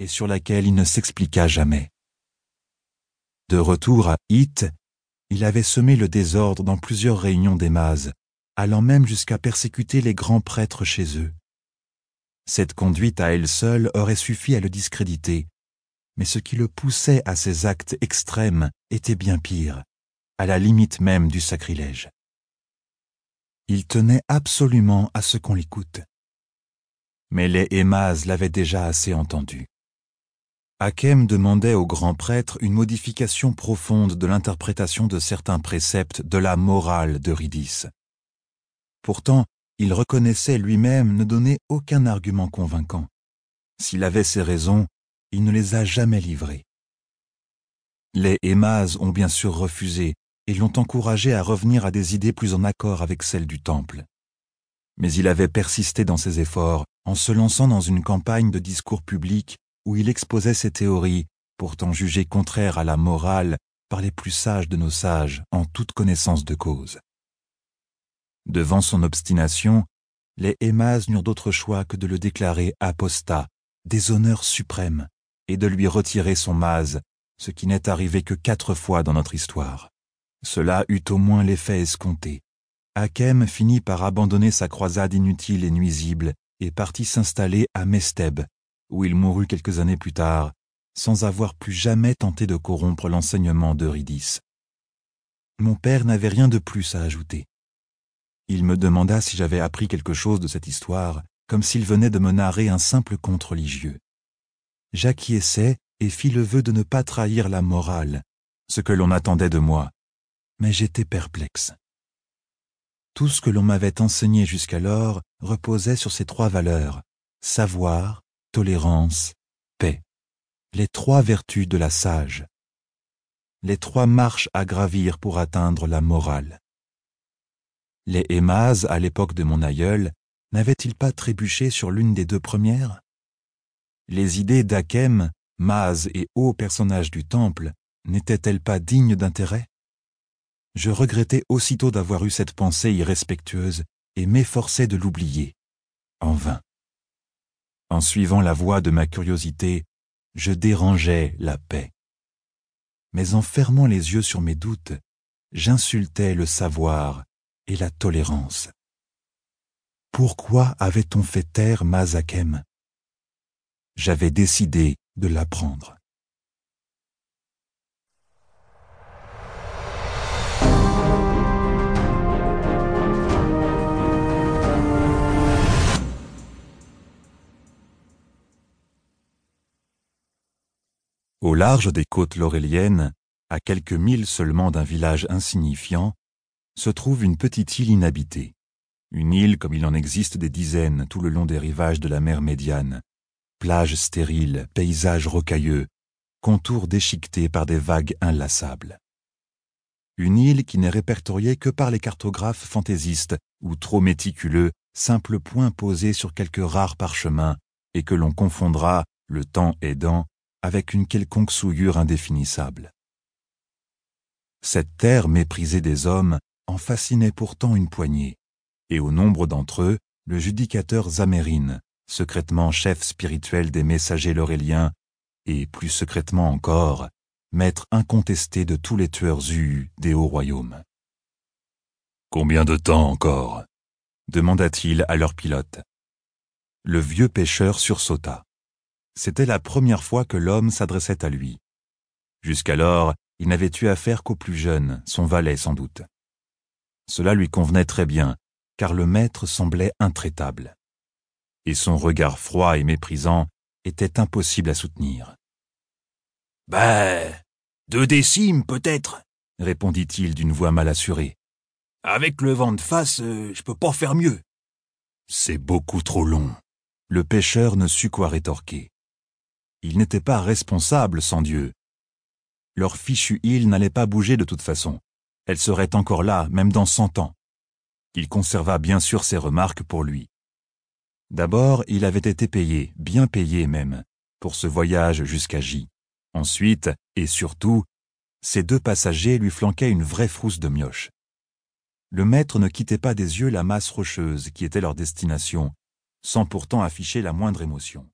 et sur laquelle il ne s'expliqua jamais. De retour à Hit, il avait semé le désordre dans plusieurs réunions des Mazes, allant même jusqu'à persécuter les grands prêtres chez eux. Cette conduite à elle seule aurait suffi à le discréditer, mais ce qui le poussait à ces actes extrêmes était bien pire, à la limite même du sacrilège. Il tenait absolument à ce qu'on l'écoute. Mais les Hémas l'avaient déjà assez entendu. Hakem demandait au grand prêtre une modification profonde de l'interprétation de certains préceptes de la morale d'Eurydice. Pourtant, il reconnaissait lui-même ne donner aucun argument convaincant. S'il avait ses raisons, il ne les a jamais livrées. Les Hémas ont bien sûr refusé et l'ont encouragé à revenir à des idées plus en accord avec celles du Temple. Mais il avait persisté dans ses efforts en se lançant dans une campagne de discours publics où il exposait ses théories, pourtant jugées contraires à la morale par les plus sages de nos sages en toute connaissance de cause. Devant son obstination, les Hémas n'eurent d'autre choix que de le déclarer apostat, déshonneur suprême, et de lui retirer son mase, ce qui n'est arrivé que quatre fois dans notre histoire. Cela eut au moins l'effet escompté. Hakem finit par abandonner sa croisade inutile et nuisible et partit s'installer à Mesteb, où il mourut quelques années plus tard, sans avoir plus jamais tenté de corrompre l'enseignement d'Eurydice. Mon père n'avait rien de plus à ajouter. Il me demanda si j'avais appris quelque chose de cette histoire, comme s'il venait de me narrer un simple conte religieux. J'acquiesçai et fis le vœu de ne pas trahir la morale, ce que l'on attendait de moi, mais j'étais perplexe. Tout ce que l'on m'avait enseigné jusqu'alors reposait sur ces trois valeurs, savoir, tolérance, paix, les trois vertus de la sage, les trois marches à gravir pour atteindre la morale. Les Hémas, à l'époque de mon aïeul, n'avaient-ils pas trébuché sur l'une des deux premières? Les idées d'Akem, Maz et hauts personnages du temple n'étaient-elles pas dignes d'intérêt? Je regrettais aussitôt d'avoir eu cette pensée irrespectueuse et m'efforçais de l'oublier. En vain. En suivant la voie de ma curiosité, je dérangeais la paix. Mais en fermant les yeux sur mes doutes, j'insultais le savoir et la tolérance. Pourquoi avait-on fait taire Mazakem? J'avais décidé de l'apprendre. Au large des côtes lauréliennes, à quelques milles seulement d'un village insignifiant, se trouve une petite île inhabitée. Une île comme il en existe des dizaines tout le long des rivages de la mer Médiane. Plages stériles, paysages rocailleux, contours déchiquetés par des vagues inlassables. Une île qui n'est répertoriée que par les cartographes fantaisistes ou trop méticuleux, simple point posé sur quelques rares parchemins et que l'on confondra, le temps aidant, avec une quelconque souillure indéfinissable. Cette terre méprisée des hommes en fascinait pourtant une poignée, et au nombre d'entre eux, le judicateur Zamérine, secrètement chef spirituel des messagers lauréliens, et plus secrètement encore, maître incontesté de tous les tueurs Zuu des hauts royaumes. Combien de temps encore? demanda-t-il à leur pilote. Le vieux pêcheur sursauta. C'était la première fois que l'homme s'adressait à lui. Jusqu'alors, il n'avait eu affaire qu'au plus jeune, son valet sans doute. Cela lui convenait très bien, car le maître semblait intraitable. Et son regard froid et méprisant était impossible à soutenir. Ben, deux décimes peut-être, répondit-il d'une voix mal assurée. Avec le vent de face, euh, je peux pas faire mieux. C'est beaucoup trop long. Le pêcheur ne sut quoi rétorquer. Il n'était pas responsable sans Dieu. Leur fichue île n'allait pas bouger de toute façon. Elle serait encore là, même dans cent ans. Il conserva bien sûr ses remarques pour lui. D'abord, il avait été payé, bien payé même, pour ce voyage jusqu'à J. Ensuite, et surtout, ces deux passagers lui flanquaient une vraie frousse de mioche. Le maître ne quittait pas des yeux la masse rocheuse qui était leur destination, sans pourtant afficher la moindre émotion.